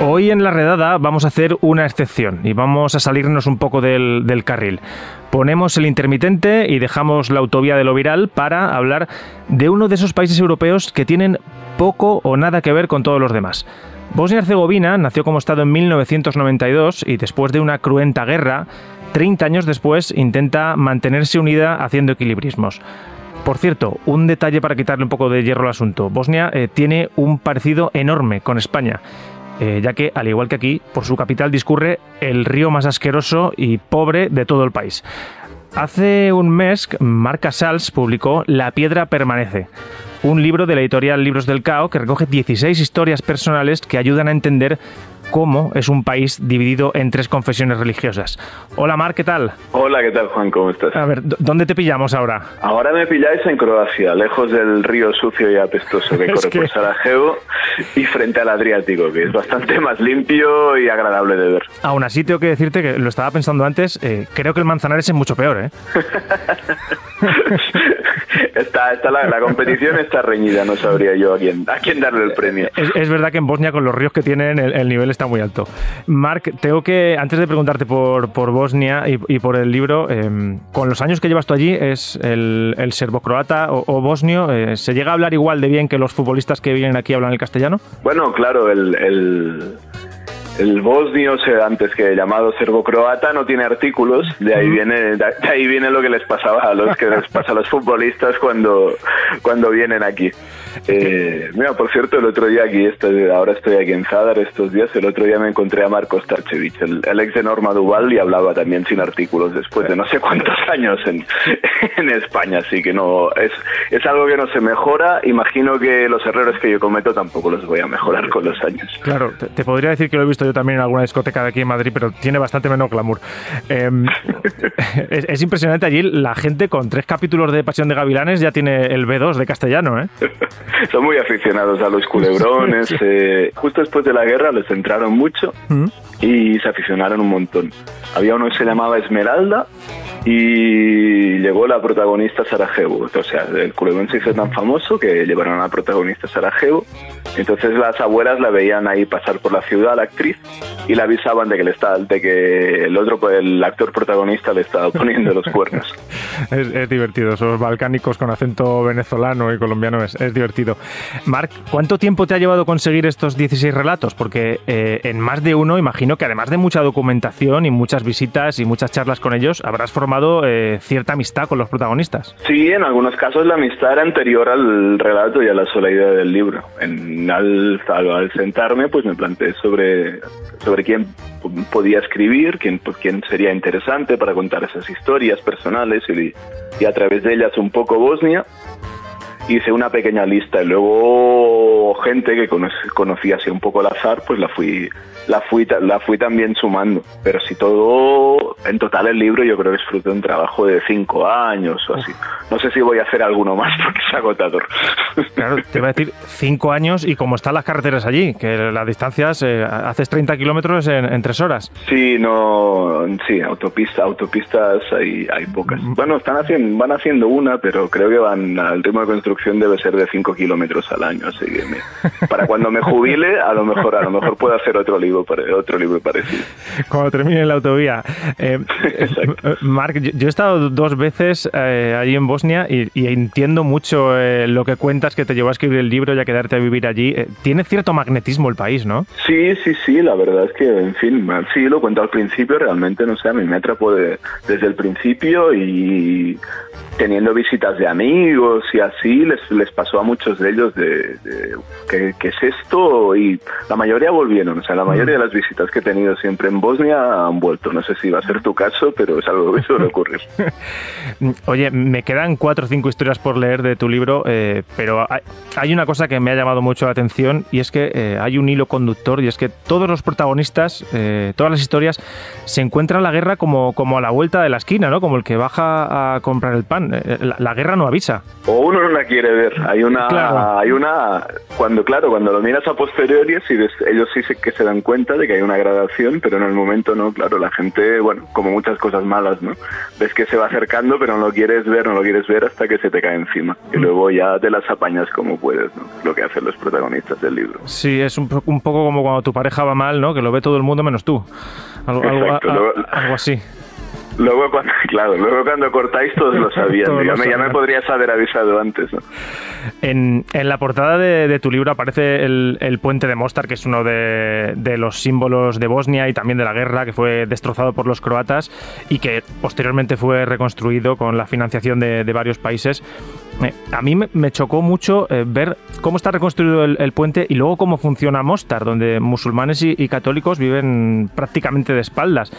Hoy en la redada vamos a hacer una excepción y vamos a salirnos un poco del, carril. Ponemos el intermitente y dejamos la autovía de lo viral para hablar de uno de esos países europeos que tienen poco o nada que ver con todos los demás. Bosnia-Herzegovina nació como Estado en 1992 y después de una cruenta guerra, 30 años después intenta mantenerse unida haciendo equilibrismos. Por cierto, un detalle para quitarle un poco de hierro al asunto. Bosnia eh, tiene un parecido enorme con España. Eh, ya que, al igual que aquí, por su capital discurre el río más asqueroso y pobre de todo el país. Hace un mes, Marca Sals publicó La piedra permanece, un libro de la editorial Libros del Cao que recoge 16 historias personales que ayudan a entender cómo es un país dividido en tres confesiones religiosas. Hola Mar, ¿qué tal? Hola, ¿qué tal Juan? ¿Cómo estás? A ver, ¿dónde te pillamos ahora? Ahora me pilláis en Croacia, lejos del río sucio y apestoso que corre que... por Sarajevo y frente al Adriático, que es bastante más limpio y agradable de ver. Aún así tengo que decirte que lo estaba pensando antes, eh, creo que el Manzanares es mucho peor, ¿eh? está, está la, la, competición está reñida, no sabría yo a quién, a quién darle el premio. Es, es verdad que en Bosnia con los ríos que tienen el, el nivel está muy alto. Marc, tengo que, antes de preguntarte por, por Bosnia y, y, por el libro, eh, con los años que llevas tú allí, ¿es el, el serbo-croata o, o bosnio? Eh, ¿Se llega a hablar igual de bien que los futbolistas que vienen aquí hablan el castellano? Bueno, claro, el, el el bosnio, antes que llamado serbo-croata, no tiene artículos, de ahí viene de ahí viene lo que les pasaba a los que les pasa a los futbolistas cuando, cuando vienen aquí. Eh, mira, por cierto, el otro día aquí, estoy, ahora estoy aquí en Zadar estos días, el otro día me encontré a Marcos Tarchevich, el, el, ex de Norma Duval, y hablaba también sin artículos después de no sé cuántos años en, en España, así que no, es, es algo que no se mejora, imagino que los errores que yo cometo tampoco los voy a mejorar con los años. Claro, te, te podría decir que lo he visto yo también en alguna discoteca de aquí en Madrid, pero tiene bastante menos glamour. Eh, es, es, impresionante allí, la gente con tres capítulos de Pasión de Gavilanes ya tiene el B2 de castellano, ¿eh? Son muy aficionados a los culebrones. Eh, justo después de la guerra les entraron mucho ¿Mm? y se aficionaron un montón. Había uno que se llamaba Esmeralda y llegó la protagonista Sarajevo. O sea, el culebrón se hizo tan famoso que llevaron a la protagonista Sarajevo. Entonces las abuelas la veían ahí pasar por la ciudad, la actriz, y le avisaban de que, le está, de que el otro, el actor protagonista le estaba poniendo los cuernos. es, es, divertido, esos balcánicos con acento venezolano y colombiano es, es divertido. Marc, ¿cuánto tiempo te ha llevado conseguir estos 16 relatos? Porque eh, en más de uno, imagino que además de mucha documentación y muchas visitas y muchas charlas con ellos, habrás formado eh, cierta amistad con los protagonistas. Sí, en algunos casos la amistad era anterior al relato y a la sola idea del libro. En, al, al sentarme, pues me planteé sobre, sobre quién podía escribir, quién, pues, quién sería interesante para contar esas historias personales y, y a través de ellas un poco Bosnia hice una pequeña lista y luego gente que conocía así un poco al azar, pues la fui, la fui, la fui también sumando. Pero si todo, en total el libro yo creo que es fruto de un trabajo de cinco años o así. No sé si voy a hacer alguno más porque es agotador. Claro, te iba a decir cinco años y como están las carreteras allí, que las distancias, eh, haces 30 kilómetros en, en, tres horas. Sí, no, sí, autopista, autopistas hay, hay pocas. Bueno, están haciendo, van haciendo una, pero creo que van al ritmo de construcción debe ser de 5 kilómetros al año, así que me, para cuando me jubile, a lo mejor a lo mejor puedo hacer otro libro, otro libro parecido. Cuando termine la autovía. Eh, Marc, yo, yo, he estado dos veces eh, allí en Bosnia y, y entiendo mucho eh, lo que cuentas que te llevó a escribir el libro y a quedarte a vivir allí. Eh, tiene cierto magnetismo el país, ¿no? Sí, sí, sí, la verdad es que, en fin, sí, lo cuento al principio, realmente, no sé, a mí me atrapó de, desde el principio y teniendo visitas de amigos y así, les, les pasó a muchos de ellos de, de ¿qué, ¿qué, es esto? Y la mayoría volvieron, o sea, la mayoría de las visitas que he tenido siempre en Bosnia han vuelto. No sé si va a ser tu caso, pero es algo que suele ocurrir. Oye, me quedan cuatro o cinco historias por leer de tu libro, eh, pero hay, una cosa que me ha llamado mucho la atención y es que eh, hay un hilo conductor y es que todos los protagonistas, eh, todas las historias, se encuentran la guerra como, como a la vuelta de la esquina, ¿no? Como el que baja a comprar el pan. Eh, la, guerra no avisa. O uno no la quiere ver. Hay una, hay una, cuando claro, cuando lo miras a posteriori, ellos sí que se dan cuenta de que hay una gradación, pero en el momento no. Claro, la gente, bueno, como muchas cosas malas, ¿no? Ves que se va acercando, pero no lo quieres ver, no lo quieres ver hasta que se te cae encima. Y mm. luego ya te las apañas como puedes, ¿no? Lo que hacen los protagonistas del libro. Sí, es un, un poco como cuando tu pareja va mal, ¿no? Que lo ve todo el mundo menos tú. Algo, algo así. Luego cuando, claro, luego cuando cortáis todos lo sabían. ya, me, ya, me, podrías haber avisado antes. En, en, la portada de, tu libro aparece el, el, puente de Mostar, que es uno de, de, los símbolos de Bosnia y también de la guerra, que fue destrozado por los croatas y que posteriormente fue reconstruido con la financiación de, de varios países. A mí me chocó mucho eh, ver cómo está reconstruido el, puente y luego cómo funciona Mostar, donde musulmanes y, y, católicos viven prácticamente de espaldas.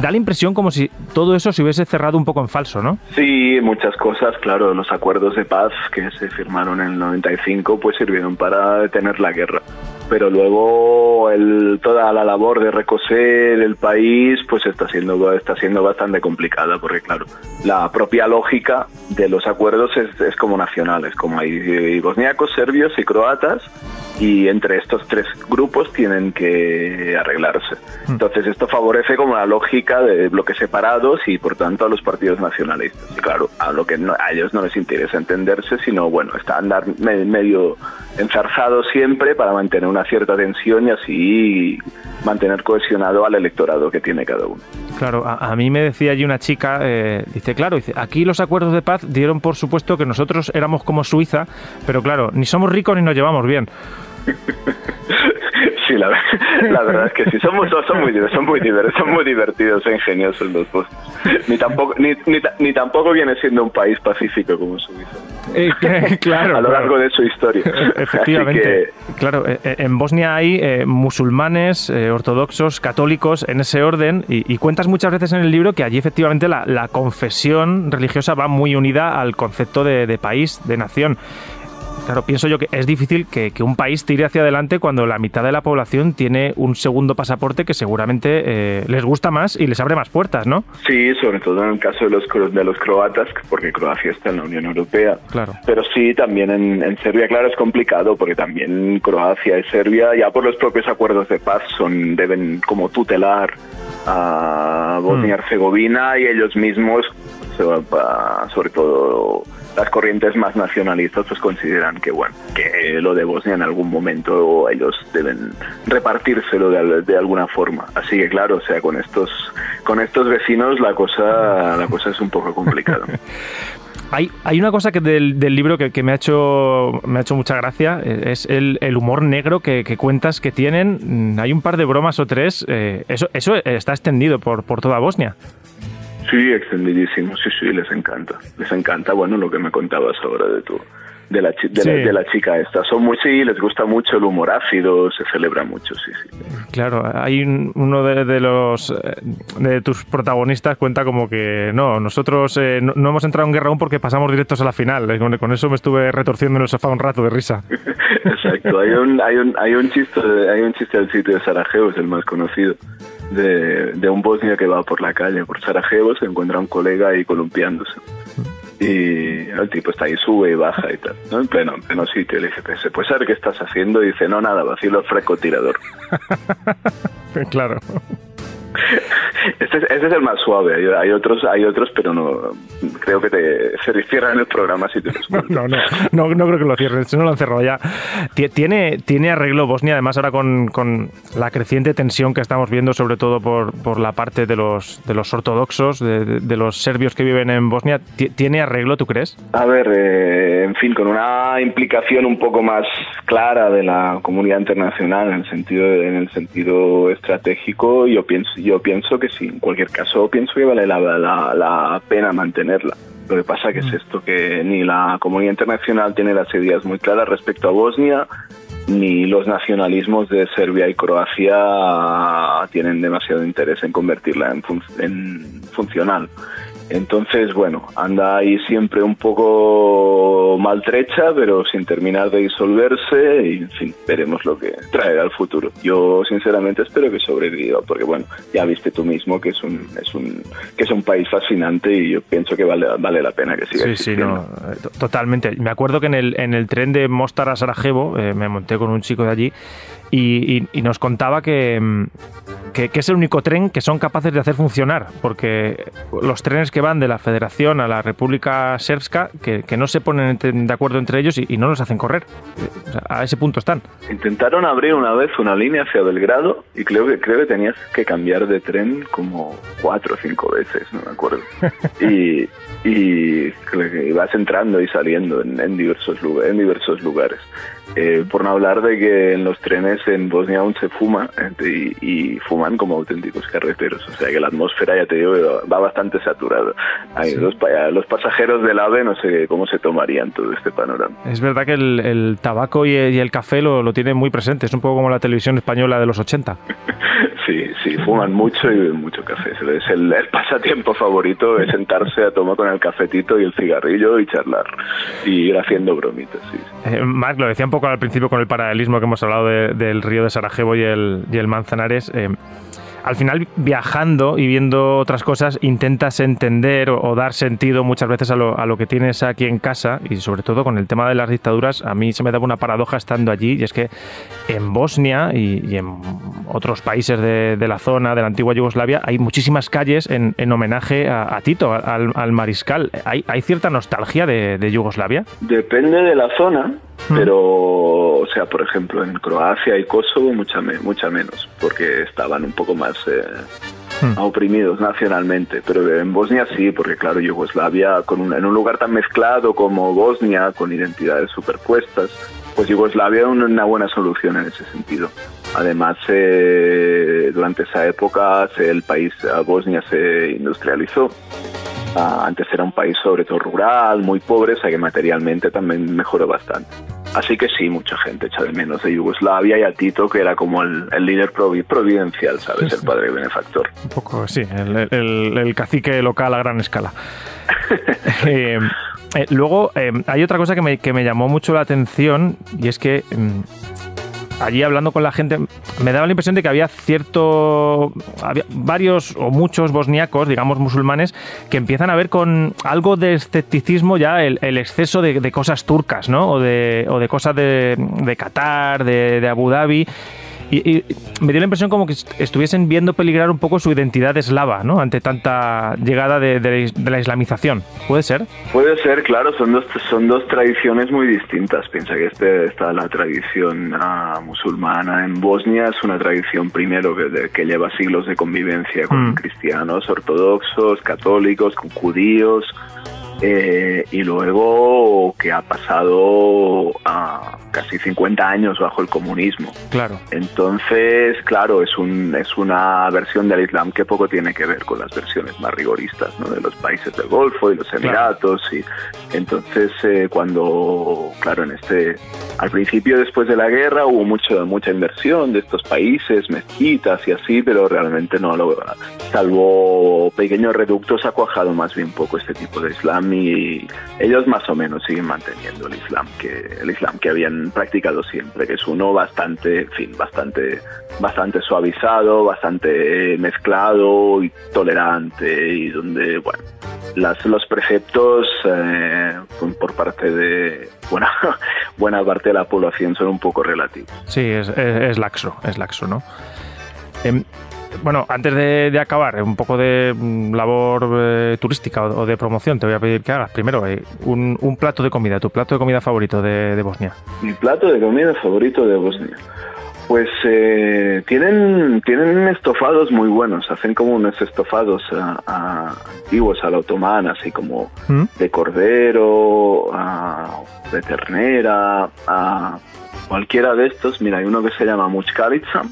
Da la impresión como si todo eso se hubiese cerrado un poco en falso, ¿no? Sí, muchas cosas, claro. Los acuerdos de paz que se firmaron en el 95 pues sirvieron para detener la guerra pero luego el, toda la labor de recoser el país pues está siendo está siendo bastante complicada porque claro la propia lógica de los acuerdos es, es como nacionales como hay bosniacos serbios y croatas y entre estos tres grupos tienen que arreglarse. Hmm. Entonces esto favorece como la lógica de bloques separados y por tanto a los partidos nacionalistas. Y claro, a lo que a ellos no les interesa entenderse, sino bueno, está andar medio enzarzado siempre para mantener una cierta tensión y así mantener cohesionado al electorado que tiene cada uno. Claro, a, mí me decía allí una chica, eh, dice, claro, dice, aquí los acuerdos de paz dieron por supuesto que nosotros éramos como Suiza, pero claro, ni somos ricos ni nos llevamos bien. Sí, la, verdad es que sí, son muy, son muy, son muy, divertidos, son muy divertidos e ingeniosos los dos. Ni tampoco, ni, ni, tampoco viene siendo un país pacífico como Suiza. Eh, claro, a lo largo de su historia. Efectivamente. Claro, eh, eh, en Bosnia hay musulmanes, ortodoxos, católicos, en ese orden, y, cuentas muchas veces en el libro que allí efectivamente la, la confesión religiosa va muy unida al concepto de, de país, de nación. Claro, pienso yo que es difícil que, un país tire hacia adelante cuando la mitad de la población tiene un segundo pasaporte que seguramente eh, les gusta más y les abre más puertas, ¿no? Sí, sobre todo en el caso de los, de los croatas, porque Croacia está en la Unión Europea. Claro. Pero sí, también en, Serbia, claro, es complicado porque también Croacia y Serbia, ya por los propios acuerdos de paz, son deben como tutelar a Bosnia y mm. Herzegovina y ellos mismos, sobre todo las corrientes más nacionalistas pues consideran que bueno que lo de Bosnia en algún momento ellos deben repartírselo de, de, alguna forma así que claro o sea con estos con estos vecinos la cosa la cosa es un poco complicada Hay, hay, una cosa que del, del libro que, que, me, ha hecho, me ha hecho mucha gracia, es el, el humor negro que, cuentas que tienen. Hay un par de bromas o tres. Eh, eso, eso está extendido por, por toda Bosnia. Sí, extendidísimo, sí, sí, les encanta. Les encanta, bueno, lo que me contabas ahora de tu, de la, de, la, chica esta. Son muy, sí, les gusta mucho el humor ácido, se celebra mucho, sí, sí. Claro, hay uno de, los eh, de tus protagonistas cuenta como que no, nosotros eh, no, hemos entrado en guerra aún porque pasamos directos a la final. Eh, con, eso me estuve retorciendo en el sofá un rato de risa. Exacto, hay un, hay un, hay un chiste, hay un chiste del sitio de Sarajevo, es el más conocido de, de, un bosnio que va por la calle, por Sarajevo, se encuentra un colega ahí columpiándose. Y el tipo está ahí, sube y baja y tal, ¿no? En pleno, en pleno sitio. Le dice, pues, pues ¿sabes qué estás haciendo? Y dice, no, nada, vacilo el francotirador. claro. Este es, ese es el más suave. Hay, otros, hay otros, pero no creo que te se cierran el programa si te no, no, no, no, creo que lo cierren. Si no lo han cerrado ya. Tiene, tiene arreglo Bosnia, además ahora con, con la creciente tensión que estamos viendo, sobre todo por, por la parte de los, de los ortodoxos, de, de, los serbios que viven en Bosnia. ¿Tiene arreglo, tú crees? A ver, eh, en fin, con una implicación un poco más clara de la comunidad internacional en el sentido, en el sentido estratégico, yo pienso yo pienso que sí, en cualquier caso pienso que vale la, la, pena mantenerla. Lo que pasa que es mm. esto, que ni la comunidad internacional tiene las ideas muy claras respecto a Bosnia, ni los nacionalismos de Serbia y Croacia tienen demasiado interés en convertirla en, en funcional. Entonces, bueno, anda ahí siempre un poco maltrecha, pero sin terminar de disolverse y, en fin, veremos lo que traerá el futuro. Yo, sinceramente, espero que sobreviva, porque, bueno, ya viste tú mismo que es un, es un, que es un país fascinante y yo pienso que vale, vale la pena que siga Sí, sí, no, eh, totalmente. Me acuerdo que en el, en el tren de Mostar a Sarajevo, eh, me monté con un chico de allí y, nos contaba mm, que, que, es el único tren que son capaces de hacer funcionar, porque los trenes que van de la Federación a la República Serbska, que, no se ponen de acuerdo entre ellos y, no los hacen correr. a ese punto están. Intentaron abrir una vez una línea hacia Belgrado y creo que, creo que tenías que cambiar de tren como cuatro o cinco veces, no me acuerdo. y, y vas entrando y saliendo en, diversos, lugares, en diversos lugares. Eh, por no hablar de que en los trenes en Bosnia aún se fuma y, fuman como auténticos carreteros. O sea que la atmósfera, ya te digo, va bastante saturada. los, los, pasajeros del AVE no sé cómo se tomarían todo este panorama. Es verdad que el, tabaco y el, café lo, lo tienen muy presente. Es un poco como la televisión española de los 80. sí, sí, fuman mucho y beben mucho café. Es el, pasatiempo favorito es sentarse a tomar con el cafetito y el cigarrillo y charlar y ir haciendo bromitas. Sí. Eh, Marc, lo decía un poco al principio con el paralelismo que hemos hablado del río de Sarajevo y el, y el Manzanares. Eh, al final viajando y viendo otras cosas intentas entender o, dar sentido muchas veces a lo, a lo, que tienes aquí en casa y sobre todo con el tema de las dictaduras a mí se me daba una paradoja estando allí y es que en Bosnia y, en otros países de, la zona de la antigua Yugoslavia hay muchísimas calles en, homenaje a, Tito, al, mariscal. ¿Hay, ¿Hay, cierta nostalgia de Yugoslavia? Depende de la zona pero, o sea, por ejemplo, en Croacia y Kosovo mucha, mucha menos, porque estaban un poco más eh, oprimidos nacionalmente. Pero en Bosnia sí, porque claro, Yugoslavia, con en un lugar tan mezclado como Bosnia, con identidades superpuestas, pues Yugoslavia era una buena solución en ese sentido. Además, eh, durante esa época el país, Bosnia se industrializó Ah, antes era un país sobre todo rural, muy pobre, o sea que materialmente también mejoró bastante. Así que sí, mucha gente echa de menos de Yugoslavia y a Tito, que era como el, líder providencial, ¿sabes? El padre benefactor. Un poco, sí, el, cacique local a gran escala. Eh, eh, luego, eh, hay otra cosa que me, que me, llamó mucho la atención y es que mm, allí hablando con la gente, me daba la impresión de que había cierto. Había varios o muchos bosniacos, digamos musulmanes, que empiezan a ver con algo de escepticismo ya el, exceso de, cosas turcas, ¿no? O de, o de cosas de, de Qatar, de, de Abu Dhabi. Y, me dio la impresión como que estuviesen viendo peligrar un poco su identidad eslava, ¿no? Ante tanta llegada de, la islamización. ¿Puede ser? Puede ser, claro. Son dos, son dos tradiciones muy distintas. Piensa que este, está la tradición ah, musulmana en Bosnia. Es una tradición primero que, que lleva siglos de convivencia con mm. cristianos ortodoxos, católicos, con judíos eh, y luego que ha pasado a casi 50 años bajo el comunismo. Claro. Entonces, claro, es, un, es una versión del Islam que poco tiene que ver con las versiones más rigoristas ¿no? de los países del Golfo y los Emiratos. Y entonces, eh, cuando, claro, en este, al principio después de la guerra hubo mucho, mucha inversión de estos países, mezquitas y así, pero realmente no, lo, salvo pequeños reductos, ha cuajado más bien poco este tipo de Islam y ellos más o menos siguen manteniendo el Islam que el Islam que habían practicado siempre, que es uno bastante, fin, bastante bastante suavizado, bastante mezclado y tolerante y donde, bueno, las, los preceptos eh, por parte de buena, buena parte de la población son un poco relativos. Sí, es, es, laxo, es laxo, ¿no? Em, bueno, antes de, acabar, un poco de mm, labor eh, turística o, de promoción, te voy a pedir que hagas primero eh, un, plato de comida, tu plato de comida favorito de, Bosnia. Mi plato de comida favorito de Bosnia. Pues eh, tienen, tienen estofados muy buenos, hacen como unos estofados antiguos a la otomana, así como ¿Mm? de cordero, de ternera, cualquiera de estos. Mira, hay uno que se llama muchkalitsa,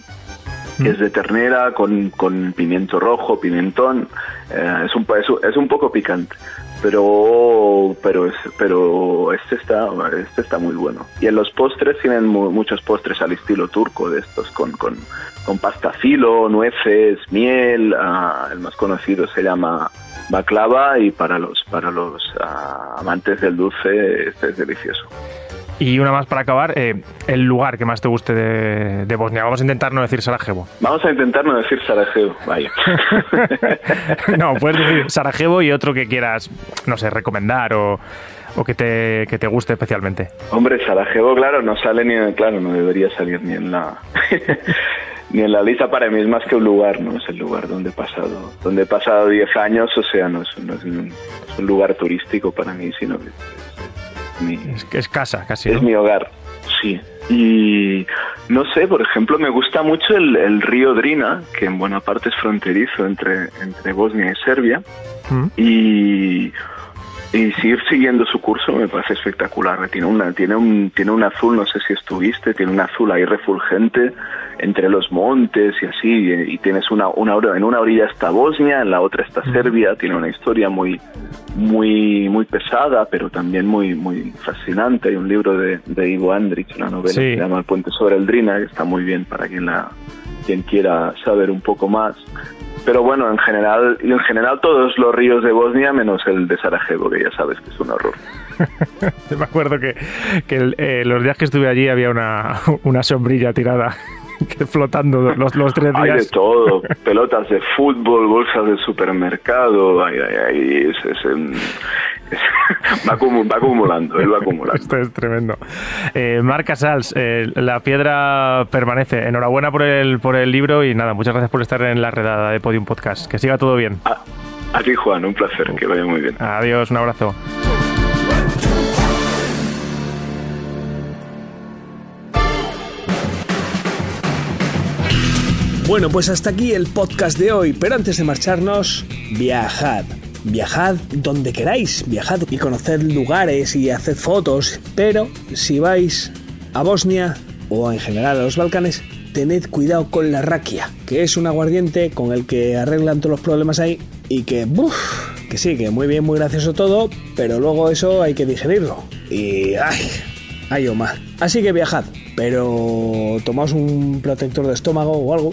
es de ternera con, con pimiento rojo, pimentón. Eh, es, un, es, un poco picante, pero pero es, pero este está este está muy bueno. Y en los postres tienen muchos postres al estilo turco de estos con, con, con pasta filo, nueces, miel. Ah, el más conocido se llama baklava y para los para los ah, amantes del dulce este es delicioso. Y una más para acabar, eh, el lugar que más te guste de, de, Bosnia. Vamos a intentar no decir Sarajevo. Vamos a intentar no decir Sarajevo, vaya. no, puedes decir Sarajevo y otro que quieras, no sé, recomendar o, o que, te, que te guste especialmente. Hombre, Sarajevo, claro, no sale ni en, claro, no debería salir ni en la ni en la lista para mí es más que un lugar, ¿no? Es el lugar donde he pasado, donde he pasado 10 años, o sea, no es, no es, un, es un lugar turístico para mí, sino que mi, es, es, casa, casi. Es ¿no? mi hogar, sí. Y no sé, por ejemplo, me gusta mucho el, el, río Drina, que en buena parte es fronterizo entre, entre Bosnia y Serbia. ¿Mm? Y, y seguir siguiendo su curso me parece espectacular. Tiene, una, tiene, un, tiene un azul, no sé si estuviste, tiene un azul ahí refulgente entre los montes y así, y, tienes una, una, en una orilla está Bosnia, en la otra está Serbia, tiene una historia muy, muy, muy pesada, pero también muy, muy fascinante. Hay un libro de, de Ivo Andrić, una novela sí. que se llama El puente sobre el Drina, que está muy bien para quien la quien quiera saber un poco más. Pero bueno, en general, en general todos los ríos de Bosnia, menos el de Sarajevo, que ya sabes que es un horror. Me acuerdo que, que el, eh, los días que estuve allí había una, una sombrilla tirada que flotando los, los tres días. Hay de todo, pelotas de fútbol, bolsas de supermercado, ay, ay, ay, es, es, es, va, acum va, acumulando, él va acumulando. Esto es tremendo. Eh, Marc Casals, eh, La Piedra permanece. Enhorabuena por el, por el libro y nada, muchas gracias por estar en la redada de Podium Podcast. Que siga todo bien. A, a ti, Juan, un placer, que vaya muy bien. Adiós, un abrazo. Bueno, pues hasta aquí el podcast de hoy, pero antes de marcharnos, viajad. Viajad donde queráis, viajad y conoced lugares y haced fotos, pero si vais a Bosnia o en general a los Balcanes, tened cuidado con la raquia, que es un aguardiente con el que arreglan todos los problemas ahí y que, uff, que sí, que muy bien, muy gracioso todo, pero luego eso hay que digerirlo. Y, ay, ay, o más. Así que viajad, pero tomaos un protector de estómago o algo,